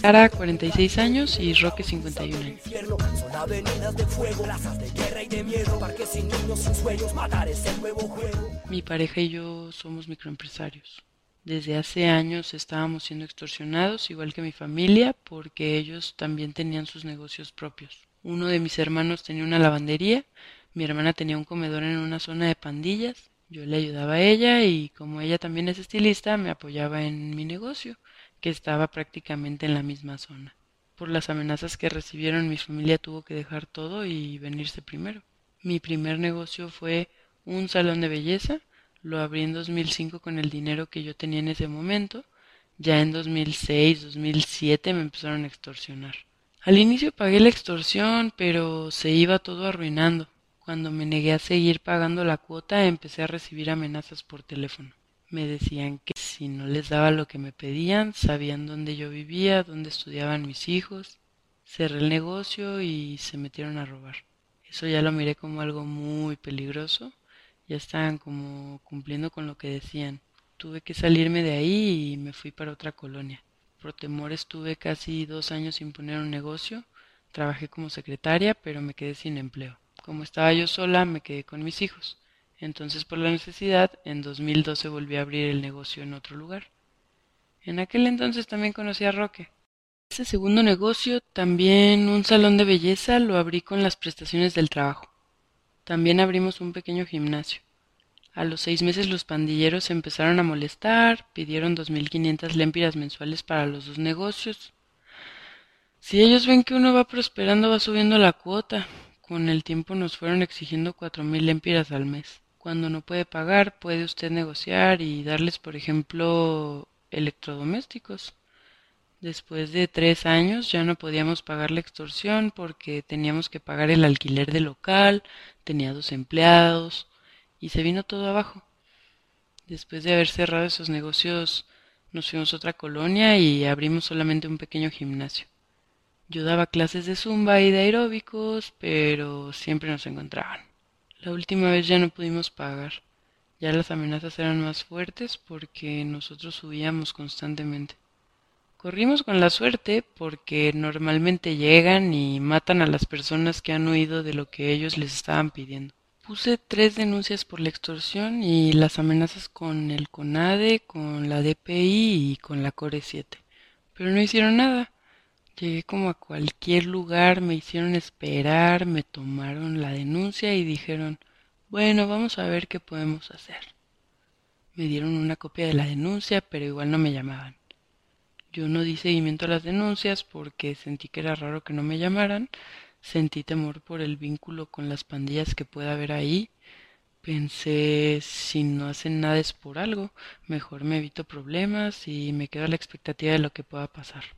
Cara 46 años y Roque 51 años. Mi pareja y yo somos microempresarios. Desde hace años estábamos siendo extorsionados, igual que mi familia, porque ellos también tenían sus negocios propios. Uno de mis hermanos tenía una lavandería, mi hermana tenía un comedor en una zona de pandillas, yo le ayudaba a ella y como ella también es estilista, me apoyaba en mi negocio, que estaba prácticamente en la misma zona. Por las amenazas que recibieron, mi familia tuvo que dejar todo y venirse primero. Mi primer negocio fue un salón de belleza, lo abrí en 2005 con el dinero que yo tenía en ese momento. Ya en 2006, 2007 me empezaron a extorsionar. Al inicio pagué la extorsión, pero se iba todo arruinando. Cuando me negué a seguir pagando la cuota, empecé a recibir amenazas por teléfono. Me decían que si no les daba lo que me pedían, sabían dónde yo vivía, dónde estudiaban mis hijos. Cerré el negocio y se metieron a robar. Eso ya lo miré como algo muy peligroso ya estaban como cumpliendo con lo que decían. Tuve que salirme de ahí y me fui para otra colonia. Por temor estuve casi dos años sin poner un negocio. Trabajé como secretaria, pero me quedé sin empleo. Como estaba yo sola, me quedé con mis hijos. Entonces, por la necesidad, en 2012 volví a abrir el negocio en otro lugar. En aquel entonces también conocí a Roque. Ese segundo negocio, también un salón de belleza, lo abrí con las prestaciones del trabajo. También abrimos un pequeño gimnasio. A los seis meses los pandilleros empezaron a molestar, pidieron dos mil quinientas lempiras mensuales para los dos negocios. Si ellos ven que uno va prosperando, va subiendo la cuota. Con el tiempo nos fueron exigiendo cuatro mil lempiras al mes. Cuando no puede pagar, puede usted negociar y darles, por ejemplo, electrodomésticos. Después de tres años ya no podíamos pagar la extorsión porque teníamos que pagar el alquiler del local, tenía dos empleados y se vino todo abajo. Después de haber cerrado esos negocios nos fuimos a otra colonia y abrimos solamente un pequeño gimnasio. Yo daba clases de zumba y de aeróbicos, pero siempre nos encontraban. La última vez ya no pudimos pagar. Ya las amenazas eran más fuertes porque nosotros subíamos constantemente. Corrimos con la suerte porque normalmente llegan y matan a las personas que han huido de lo que ellos les estaban pidiendo. Puse tres denuncias por la extorsión y las amenazas con el CONADE, con la DPI y con la CORE 7. Pero no hicieron nada. Llegué como a cualquier lugar, me hicieron esperar, me tomaron la denuncia y dijeron, bueno, vamos a ver qué podemos hacer. Me dieron una copia de la denuncia, pero igual no me llamaban. Yo no di seguimiento a las denuncias porque sentí que era raro que no me llamaran, sentí temor por el vínculo con las pandillas que pueda haber ahí, pensé si no hacen nada es por algo, mejor me evito problemas y me quedo a la expectativa de lo que pueda pasar.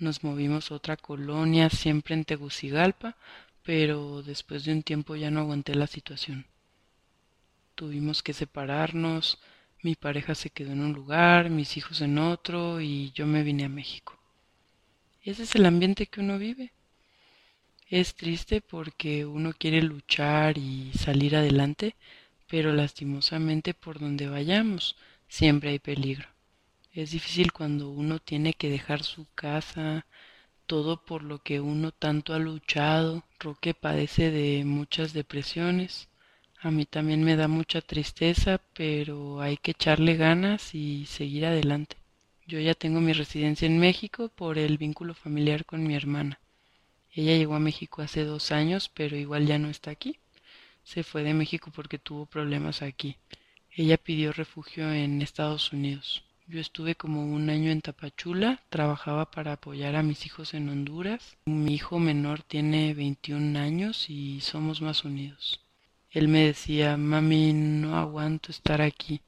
Nos movimos a otra colonia, siempre en Tegucigalpa, pero después de un tiempo ya no aguanté la situación. Tuvimos que separarnos, mi pareja se quedó en un lugar, mis hijos en otro y yo me vine a México. Ese es el ambiente que uno vive. Es triste porque uno quiere luchar y salir adelante, pero lastimosamente por donde vayamos siempre hay peligro. Es difícil cuando uno tiene que dejar su casa, todo por lo que uno tanto ha luchado. Roque padece de muchas depresiones. A mí también me da mucha tristeza, pero hay que echarle ganas y seguir adelante. Yo ya tengo mi residencia en México por el vínculo familiar con mi hermana. Ella llegó a México hace dos años, pero igual ya no está aquí. Se fue de México porque tuvo problemas aquí. Ella pidió refugio en Estados Unidos. Yo estuve como un año en Tapachula, trabajaba para apoyar a mis hijos en Honduras. Mi hijo menor tiene 21 años y somos más unidos. Él me decía, mami, no aguanto estar aquí,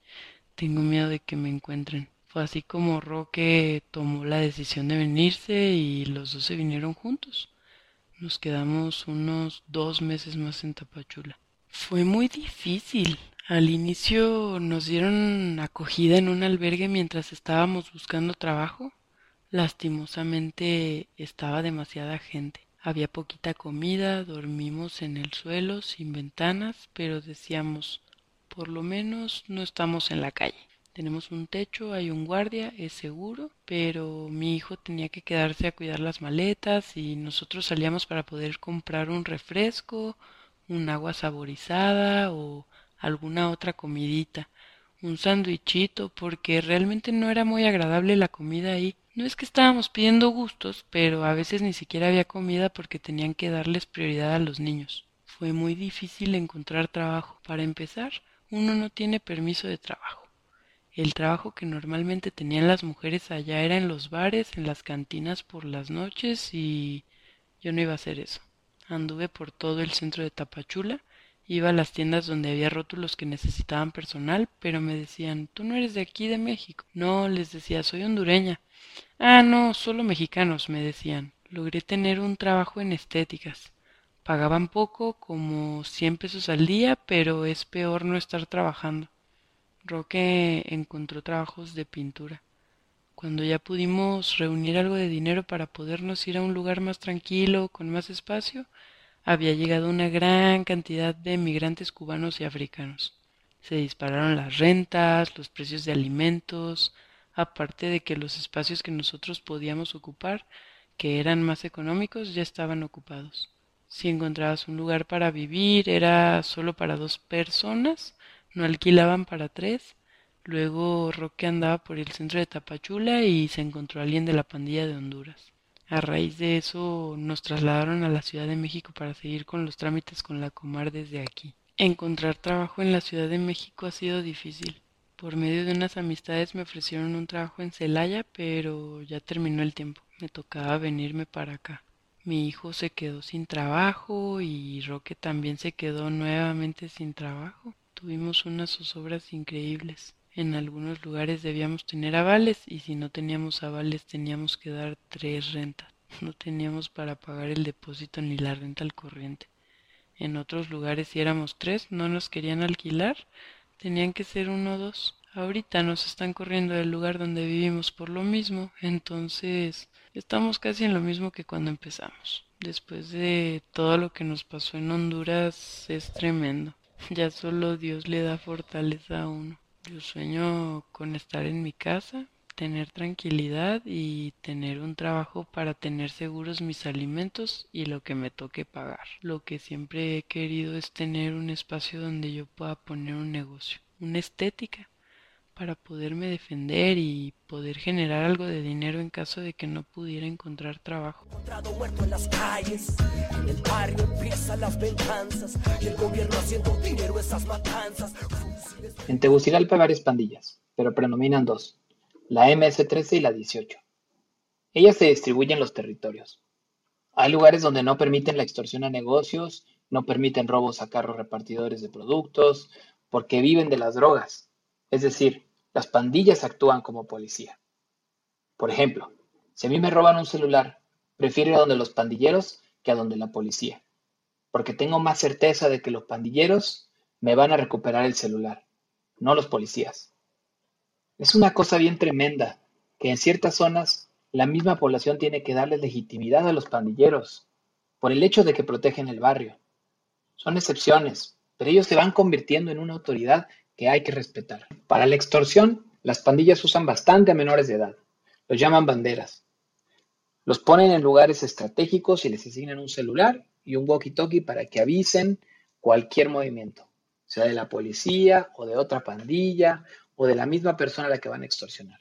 tengo miedo de que me encuentren. Fue así como Roque tomó la decisión de venirse y los dos se vinieron juntos. Nos quedamos unos dos meses más en Tapachula. Fue muy difícil. Al inicio nos dieron acogida en un albergue mientras estábamos buscando trabajo. Lastimosamente estaba demasiada gente. Había poquita comida, dormimos en el suelo, sin ventanas, pero decíamos, por lo menos no estamos en la calle. Tenemos un techo, hay un guardia, es seguro, pero mi hijo tenía que quedarse a cuidar las maletas y nosotros salíamos para poder comprar un refresco, un agua saborizada o alguna otra comidita, un sándwichito, porque realmente no era muy agradable la comida ahí. No es que estábamos pidiendo gustos, pero a veces ni siquiera había comida porque tenían que darles prioridad a los niños. Fue muy difícil encontrar trabajo. Para empezar, uno no tiene permiso de trabajo. El trabajo que normalmente tenían las mujeres allá era en los bares, en las cantinas por las noches y yo no iba a hacer eso. Anduve por todo el centro de Tapachula, iba a las tiendas donde había rótulos que necesitaban personal, pero me decían, tú no eres de aquí de México. No, les decía, soy hondureña. Ah, no, solo mexicanos, me decían. Logré tener un trabajo en estéticas. Pagaban poco, como cien pesos al día, pero es peor no estar trabajando. Roque encontró trabajos de pintura. Cuando ya pudimos reunir algo de dinero para podernos ir a un lugar más tranquilo, con más espacio, había llegado una gran cantidad de migrantes cubanos y africanos. Se dispararon las rentas, los precios de alimentos, aparte de que los espacios que nosotros podíamos ocupar, que eran más económicos, ya estaban ocupados. Si encontrabas un lugar para vivir, era solo para dos personas no alquilaban para tres. Luego Roque andaba por el centro de Tapachula y se encontró alguien de la pandilla de Honduras. A raíz de eso nos trasladaron a la Ciudad de México para seguir con los trámites con la Comar desde aquí. Encontrar trabajo en la Ciudad de México ha sido difícil. Por medio de unas amistades me ofrecieron un trabajo en Celaya, pero ya terminó el tiempo. Me tocaba venirme para acá. Mi hijo se quedó sin trabajo y Roque también se quedó nuevamente sin trabajo. Tuvimos unas zozobras increíbles. En algunos lugares debíamos tener avales y si no teníamos avales teníamos que dar tres rentas. No teníamos para pagar el depósito ni la renta al corriente. En otros lugares si éramos tres no nos querían alquilar, tenían que ser uno o dos. Ahorita nos están corriendo del lugar donde vivimos por lo mismo, entonces estamos casi en lo mismo que cuando empezamos. Después de todo lo que nos pasó en Honduras es tremendo. Ya solo Dios le da fortaleza a uno. Yo sueño con estar en mi casa, tener tranquilidad y tener un trabajo para tener seguros mis alimentos y lo que me toque pagar. Lo que siempre he querido es tener un espacio donde yo pueda poner un negocio, una estética para poderme defender y poder generar algo de dinero en caso de que no pudiera encontrar trabajo. En Tegucigalpa hay varias pandillas, pero predominan dos, la MS-13 y la 18. Ellas se distribuyen en los territorios. Hay lugares donde no permiten la extorsión a negocios, no permiten robos a carros repartidores de productos, porque viven de las drogas es decir, las pandillas actúan como policía. Por ejemplo, si a mí me roban un celular, prefiero ir a donde los pandilleros que a donde la policía, porque tengo más certeza de que los pandilleros me van a recuperar el celular, no los policías. Es una cosa bien tremenda que en ciertas zonas la misma población tiene que darle legitimidad a los pandilleros por el hecho de que protegen el barrio. Son excepciones, pero ellos se van convirtiendo en una autoridad que hay que respetar. Para la extorsión, las pandillas usan bastante a menores de edad. Los llaman banderas. Los ponen en lugares estratégicos y les asignan un celular y un walkie-talkie para que avisen cualquier movimiento, sea de la policía o de otra pandilla o de la misma persona a la que van a extorsionar.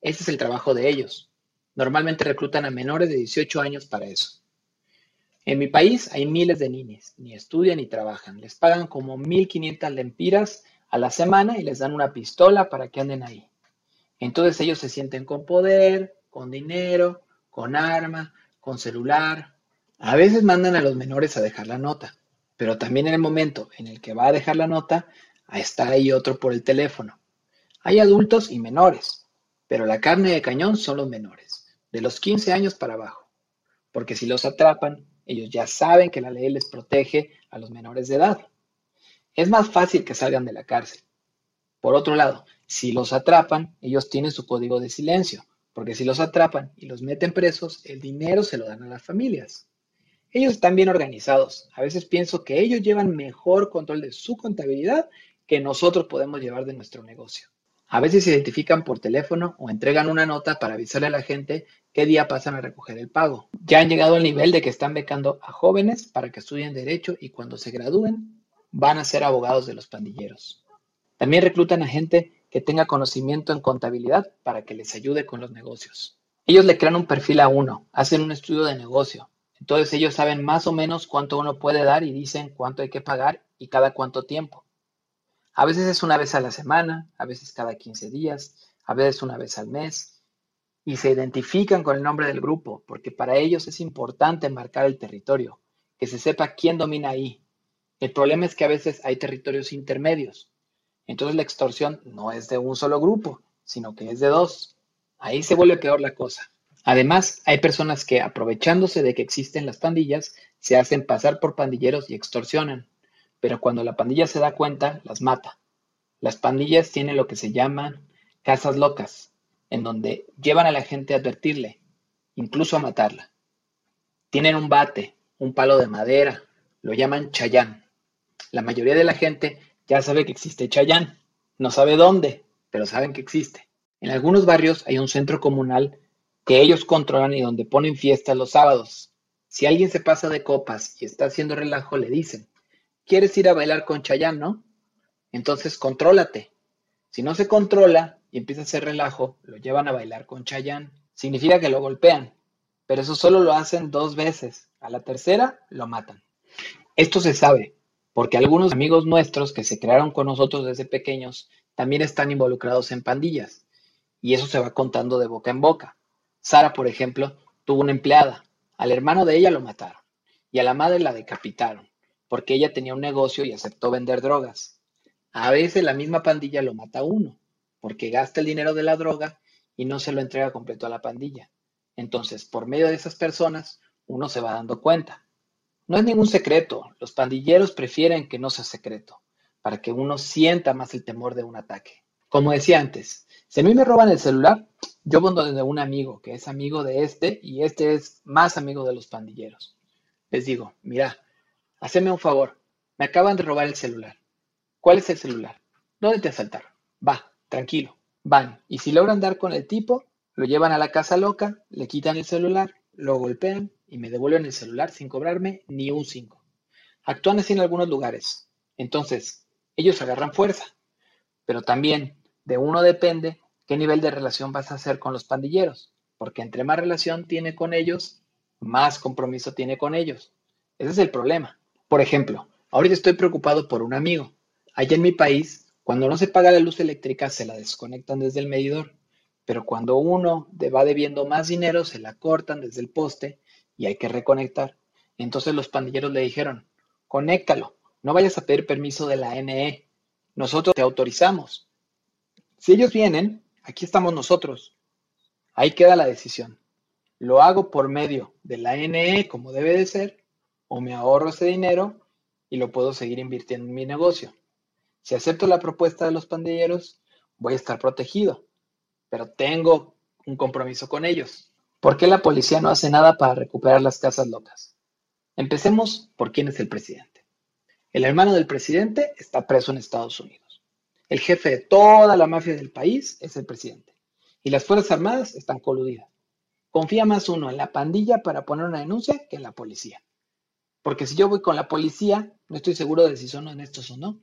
Ese es el trabajo de ellos. Normalmente reclutan a menores de 18 años para eso. En mi país hay miles de niños, ni estudian ni trabajan. Les pagan como 1.500 lempiras a la semana y les dan una pistola para que anden ahí. Entonces ellos se sienten con poder, con dinero, con arma, con celular. A veces mandan a los menores a dejar la nota, pero también en el momento en el que va a dejar la nota, está ahí otro por el teléfono. Hay adultos y menores, pero la carne de cañón son los menores, de los 15 años para abajo, porque si los atrapan, ellos ya saben que la ley les protege a los menores de edad. Es más fácil que salgan de la cárcel. Por otro lado, si los atrapan, ellos tienen su código de silencio, porque si los atrapan y los meten presos, el dinero se lo dan a las familias. Ellos están bien organizados. A veces pienso que ellos llevan mejor control de su contabilidad que nosotros podemos llevar de nuestro negocio. A veces se identifican por teléfono o entregan una nota para avisarle a la gente qué día pasan a recoger el pago. Ya han llegado al nivel de que están becando a jóvenes para que estudien derecho y cuando se gradúen van a ser abogados de los pandilleros. También reclutan a gente que tenga conocimiento en contabilidad para que les ayude con los negocios. Ellos le crean un perfil a uno, hacen un estudio de negocio. Entonces ellos saben más o menos cuánto uno puede dar y dicen cuánto hay que pagar y cada cuánto tiempo. A veces es una vez a la semana, a veces cada 15 días, a veces una vez al mes. Y se identifican con el nombre del grupo, porque para ellos es importante marcar el territorio, que se sepa quién domina ahí. El problema es que a veces hay territorios intermedios. Entonces la extorsión no es de un solo grupo, sino que es de dos. Ahí se vuelve peor la cosa. Además, hay personas que, aprovechándose de que existen las pandillas, se hacen pasar por pandilleros y extorsionan. Pero cuando la pandilla se da cuenta, las mata. Las pandillas tienen lo que se llaman casas locas, en donde llevan a la gente a advertirle, incluso a matarla. Tienen un bate, un palo de madera, lo llaman chayán. La mayoría de la gente ya sabe que existe chayán. No sabe dónde, pero saben que existe. En algunos barrios hay un centro comunal que ellos controlan y donde ponen fiestas los sábados. Si alguien se pasa de copas y está haciendo relajo, le dicen, ¿quieres ir a bailar con Chayán, no? Entonces contrólate. Si no se controla y empieza a hacer relajo, lo llevan a bailar con Chayán. Significa que lo golpean, pero eso solo lo hacen dos veces. A la tercera lo matan. Esto se sabe, porque algunos amigos nuestros que se crearon con nosotros desde pequeños también están involucrados en pandillas, y eso se va contando de boca en boca. Sara, por ejemplo, tuvo una empleada. Al hermano de ella lo mataron y a la madre la decapitaron porque ella tenía un negocio y aceptó vender drogas. A veces la misma pandilla lo mata a uno porque gasta el dinero de la droga y no se lo entrega completo a la pandilla. Entonces, por medio de esas personas, uno se va dando cuenta. No es ningún secreto, los pandilleros prefieren que no sea secreto, para que uno sienta más el temor de un ataque. Como decía antes, si a mí me roban el celular, yo voy donde un amigo que es amigo de este y este es más amigo de los pandilleros. Les digo, mira, haceme un favor, me acaban de robar el celular. ¿Cuál es el celular? ¿Dónde te asaltaron? Va, tranquilo, van. Y si logran dar con el tipo, lo llevan a la casa loca, le quitan el celular, lo golpean y me devuelven el celular sin cobrarme ni un cinco. Actúan así en algunos lugares. Entonces, ellos agarran fuerza. Pero también de uno depende qué nivel de relación vas a hacer con los pandilleros, porque entre más relación tiene con ellos, más compromiso tiene con ellos. Ese es el problema. Por ejemplo, ahorita estoy preocupado por un amigo. Allá en mi país, cuando no se paga la luz eléctrica, se la desconectan desde el medidor, pero cuando uno va debiendo más dinero, se la cortan desde el poste y hay que reconectar. Entonces los pandilleros le dijeron, conéctalo, no vayas a pedir permiso de la NE, nosotros te autorizamos. Si ellos vienen, Aquí estamos nosotros. Ahí queda la decisión. ¿Lo hago por medio de la NE como debe de ser o me ahorro ese dinero y lo puedo seguir invirtiendo en mi negocio? Si acepto la propuesta de los pandilleros, voy a estar protegido, pero tengo un compromiso con ellos. ¿Por qué la policía no hace nada para recuperar las casas locas? Empecemos por quién es el presidente. El hermano del presidente está preso en Estados Unidos. El jefe de toda la mafia del país es el presidente. Y las Fuerzas Armadas están coludidas. Confía más uno en la pandilla para poner una denuncia que en la policía. Porque si yo voy con la policía, no estoy seguro de si son honestos o no.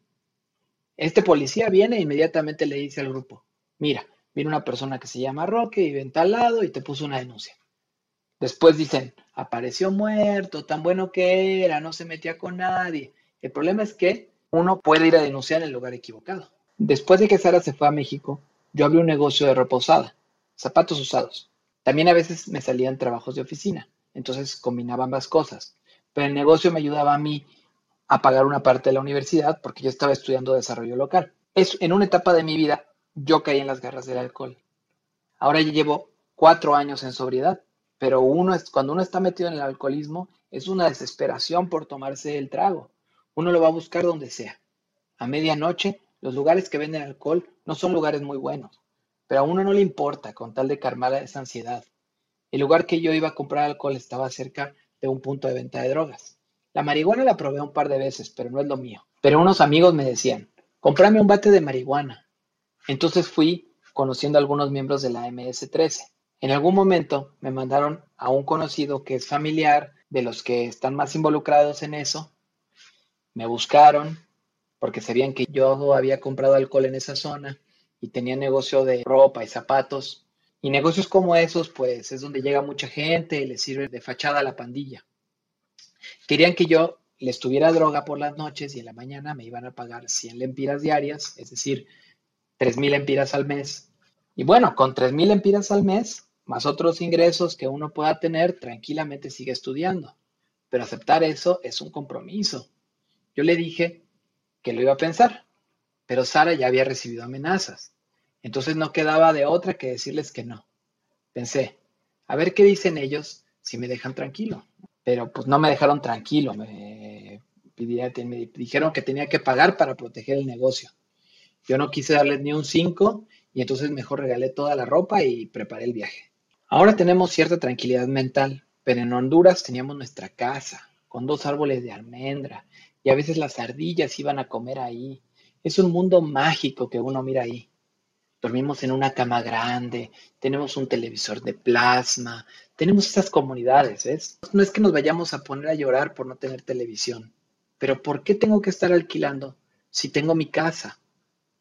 Este policía viene e inmediatamente le dice al grupo, mira, viene una persona que se llama Roque y ven tal lado y te puso una denuncia. Después dicen, apareció muerto, tan bueno que era, no se metía con nadie. El problema es que uno puede ir a denunciar en el lugar equivocado. Después de que Sara se fue a México, yo abrí un negocio de ropa usada, zapatos usados. También a veces me salían trabajos de oficina, entonces combinaba ambas cosas. Pero el negocio me ayudaba a mí a pagar una parte de la universidad porque yo estaba estudiando desarrollo local. Es, en una etapa de mi vida yo caí en las garras del alcohol. Ahora ya llevo cuatro años en sobriedad, pero uno es, cuando uno está metido en el alcoholismo es una desesperación por tomarse el trago. Uno lo va a buscar donde sea. A medianoche los lugares que venden alcohol no son lugares muy buenos, pero a uno no le importa con tal de calmar esa ansiedad. El lugar que yo iba a comprar alcohol estaba cerca de un punto de venta de drogas. La marihuana la probé un par de veces, pero no es lo mío. Pero unos amigos me decían, cómprame un bate de marihuana. Entonces fui conociendo a algunos miembros de la MS-13. En algún momento me mandaron a un conocido que es familiar de los que están más involucrados en eso. Me buscaron porque sabían que yo había comprado alcohol en esa zona y tenía negocio de ropa y zapatos. Y negocios como esos, pues es donde llega mucha gente y les sirve de fachada a la pandilla. Querían que yo les tuviera droga por las noches y en la mañana me iban a pagar 100 lempiras diarias, es decir, 3.000 lempiras al mes. Y bueno, con 3.000 lempiras al mes, más otros ingresos que uno pueda tener, tranquilamente sigue estudiando. Pero aceptar eso es un compromiso. Yo le dije que lo iba a pensar, pero Sara ya había recibido amenazas. Entonces no quedaba de otra que decirles que no. Pensé, a ver qué dicen ellos si me dejan tranquilo. Pero pues no me dejaron tranquilo, me, me dijeron que tenía que pagar para proteger el negocio. Yo no quise darles ni un 5 y entonces mejor regalé toda la ropa y preparé el viaje. Ahora tenemos cierta tranquilidad mental, pero en Honduras teníamos nuestra casa, con dos árboles de almendra, y a veces las ardillas iban a comer ahí. Es un mundo mágico que uno mira ahí. Dormimos en una cama grande, tenemos un televisor de plasma, tenemos esas comunidades, ¿ves? No es que nos vayamos a poner a llorar por no tener televisión, pero ¿por qué tengo que estar alquilando si tengo mi casa?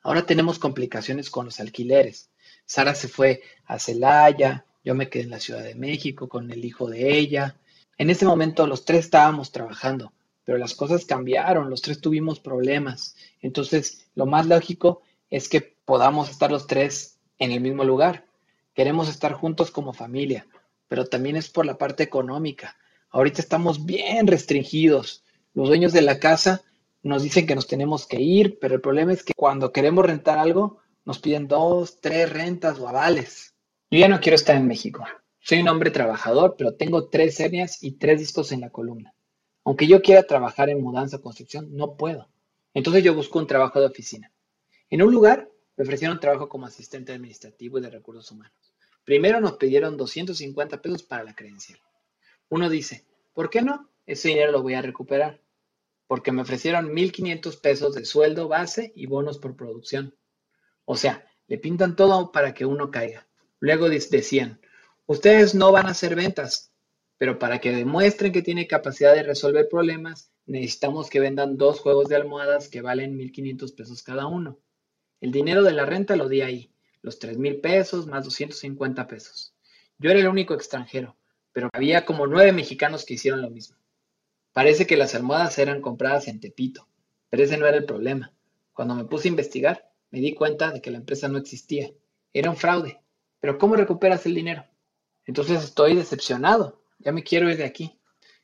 Ahora tenemos complicaciones con los alquileres. Sara se fue a Celaya, yo me quedé en la Ciudad de México con el hijo de ella. En ese momento los tres estábamos trabajando, pero las cosas cambiaron, los tres tuvimos problemas. Entonces, lo más lógico es que podamos estar los tres en el mismo lugar. Queremos estar juntos como familia, pero también es por la parte económica. Ahorita estamos bien restringidos. Los dueños de la casa nos dicen que nos tenemos que ir, pero el problema es que cuando queremos rentar algo, nos piden dos, tres rentas o avales. Yo ya no quiero estar en México. Soy un hombre trabajador, pero tengo tres hernias y tres discos en la columna. Aunque yo quiera trabajar en mudanza o construcción, no puedo. Entonces yo busco un trabajo de oficina. En un lugar me ofrecieron trabajo como asistente administrativo y de recursos humanos. Primero nos pidieron 250 pesos para la credencial. Uno dice, ¿por qué no? Ese dinero lo voy a recuperar. Porque me ofrecieron 1.500 pesos de sueldo base y bonos por producción. O sea, le pintan todo para que uno caiga. Luego decían, ustedes no van a hacer ventas, pero para que demuestren que tiene capacidad de resolver problemas, necesitamos que vendan dos juegos de almohadas que valen 1.500 pesos cada uno. El dinero de la renta lo di ahí, los tres mil pesos más 250 pesos. Yo era el único extranjero, pero había como nueve mexicanos que hicieron lo mismo. Parece que las almohadas eran compradas en Tepito, pero ese no era el problema. Cuando me puse a investigar, me di cuenta de que la empresa no existía. Era un fraude. Pero ¿cómo recuperas el dinero? Entonces estoy decepcionado. Ya me quiero ir de aquí.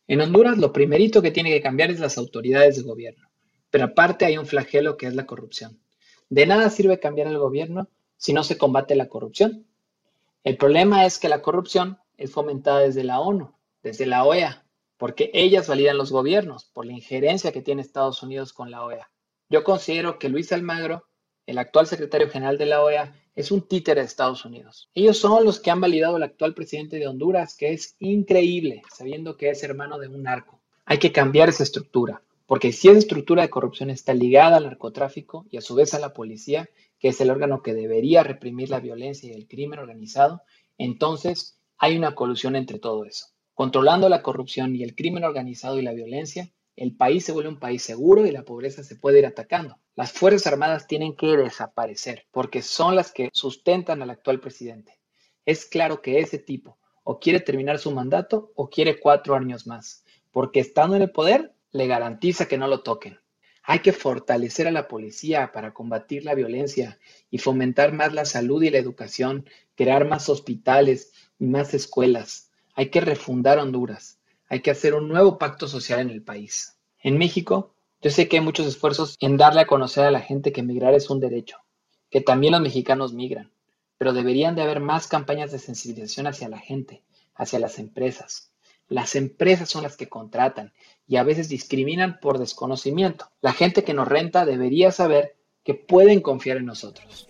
En Honduras lo primerito que tiene que cambiar es las autoridades de gobierno. Pero aparte hay un flagelo que es la corrupción. De nada sirve cambiar el gobierno si no se combate la corrupción. El problema es que la corrupción es fomentada desde la ONU, desde la OEA, porque ellas validan los gobiernos por la injerencia que tiene Estados Unidos con la OEA. Yo considero que Luis Almagro, el actual secretario general de la OEA, es un títere de Estados Unidos. Ellos son los que han validado al actual presidente de Honduras, que es increíble, sabiendo que es hermano de un narco. Hay que cambiar esa estructura. Porque si esa estructura de corrupción está ligada al narcotráfico y a su vez a la policía, que es el órgano que debería reprimir la violencia y el crimen organizado, entonces hay una colusión entre todo eso. Controlando la corrupción y el crimen organizado y la violencia, el país se vuelve un país seguro y la pobreza se puede ir atacando. Las Fuerzas Armadas tienen que desaparecer porque son las que sustentan al actual presidente. Es claro que ese tipo o quiere terminar su mandato o quiere cuatro años más, porque estando en el poder le garantiza que no lo toquen. Hay que fortalecer a la policía para combatir la violencia y fomentar más la salud y la educación, crear más hospitales y más escuelas. Hay que refundar Honduras. Hay que hacer un nuevo pacto social en el país. En México, yo sé que hay muchos esfuerzos en darle a conocer a la gente que migrar es un derecho, que también los mexicanos migran, pero deberían de haber más campañas de sensibilización hacia la gente, hacia las empresas. Las empresas son las que contratan y a veces discriminan por desconocimiento. La gente que nos renta debería saber que pueden confiar en nosotros.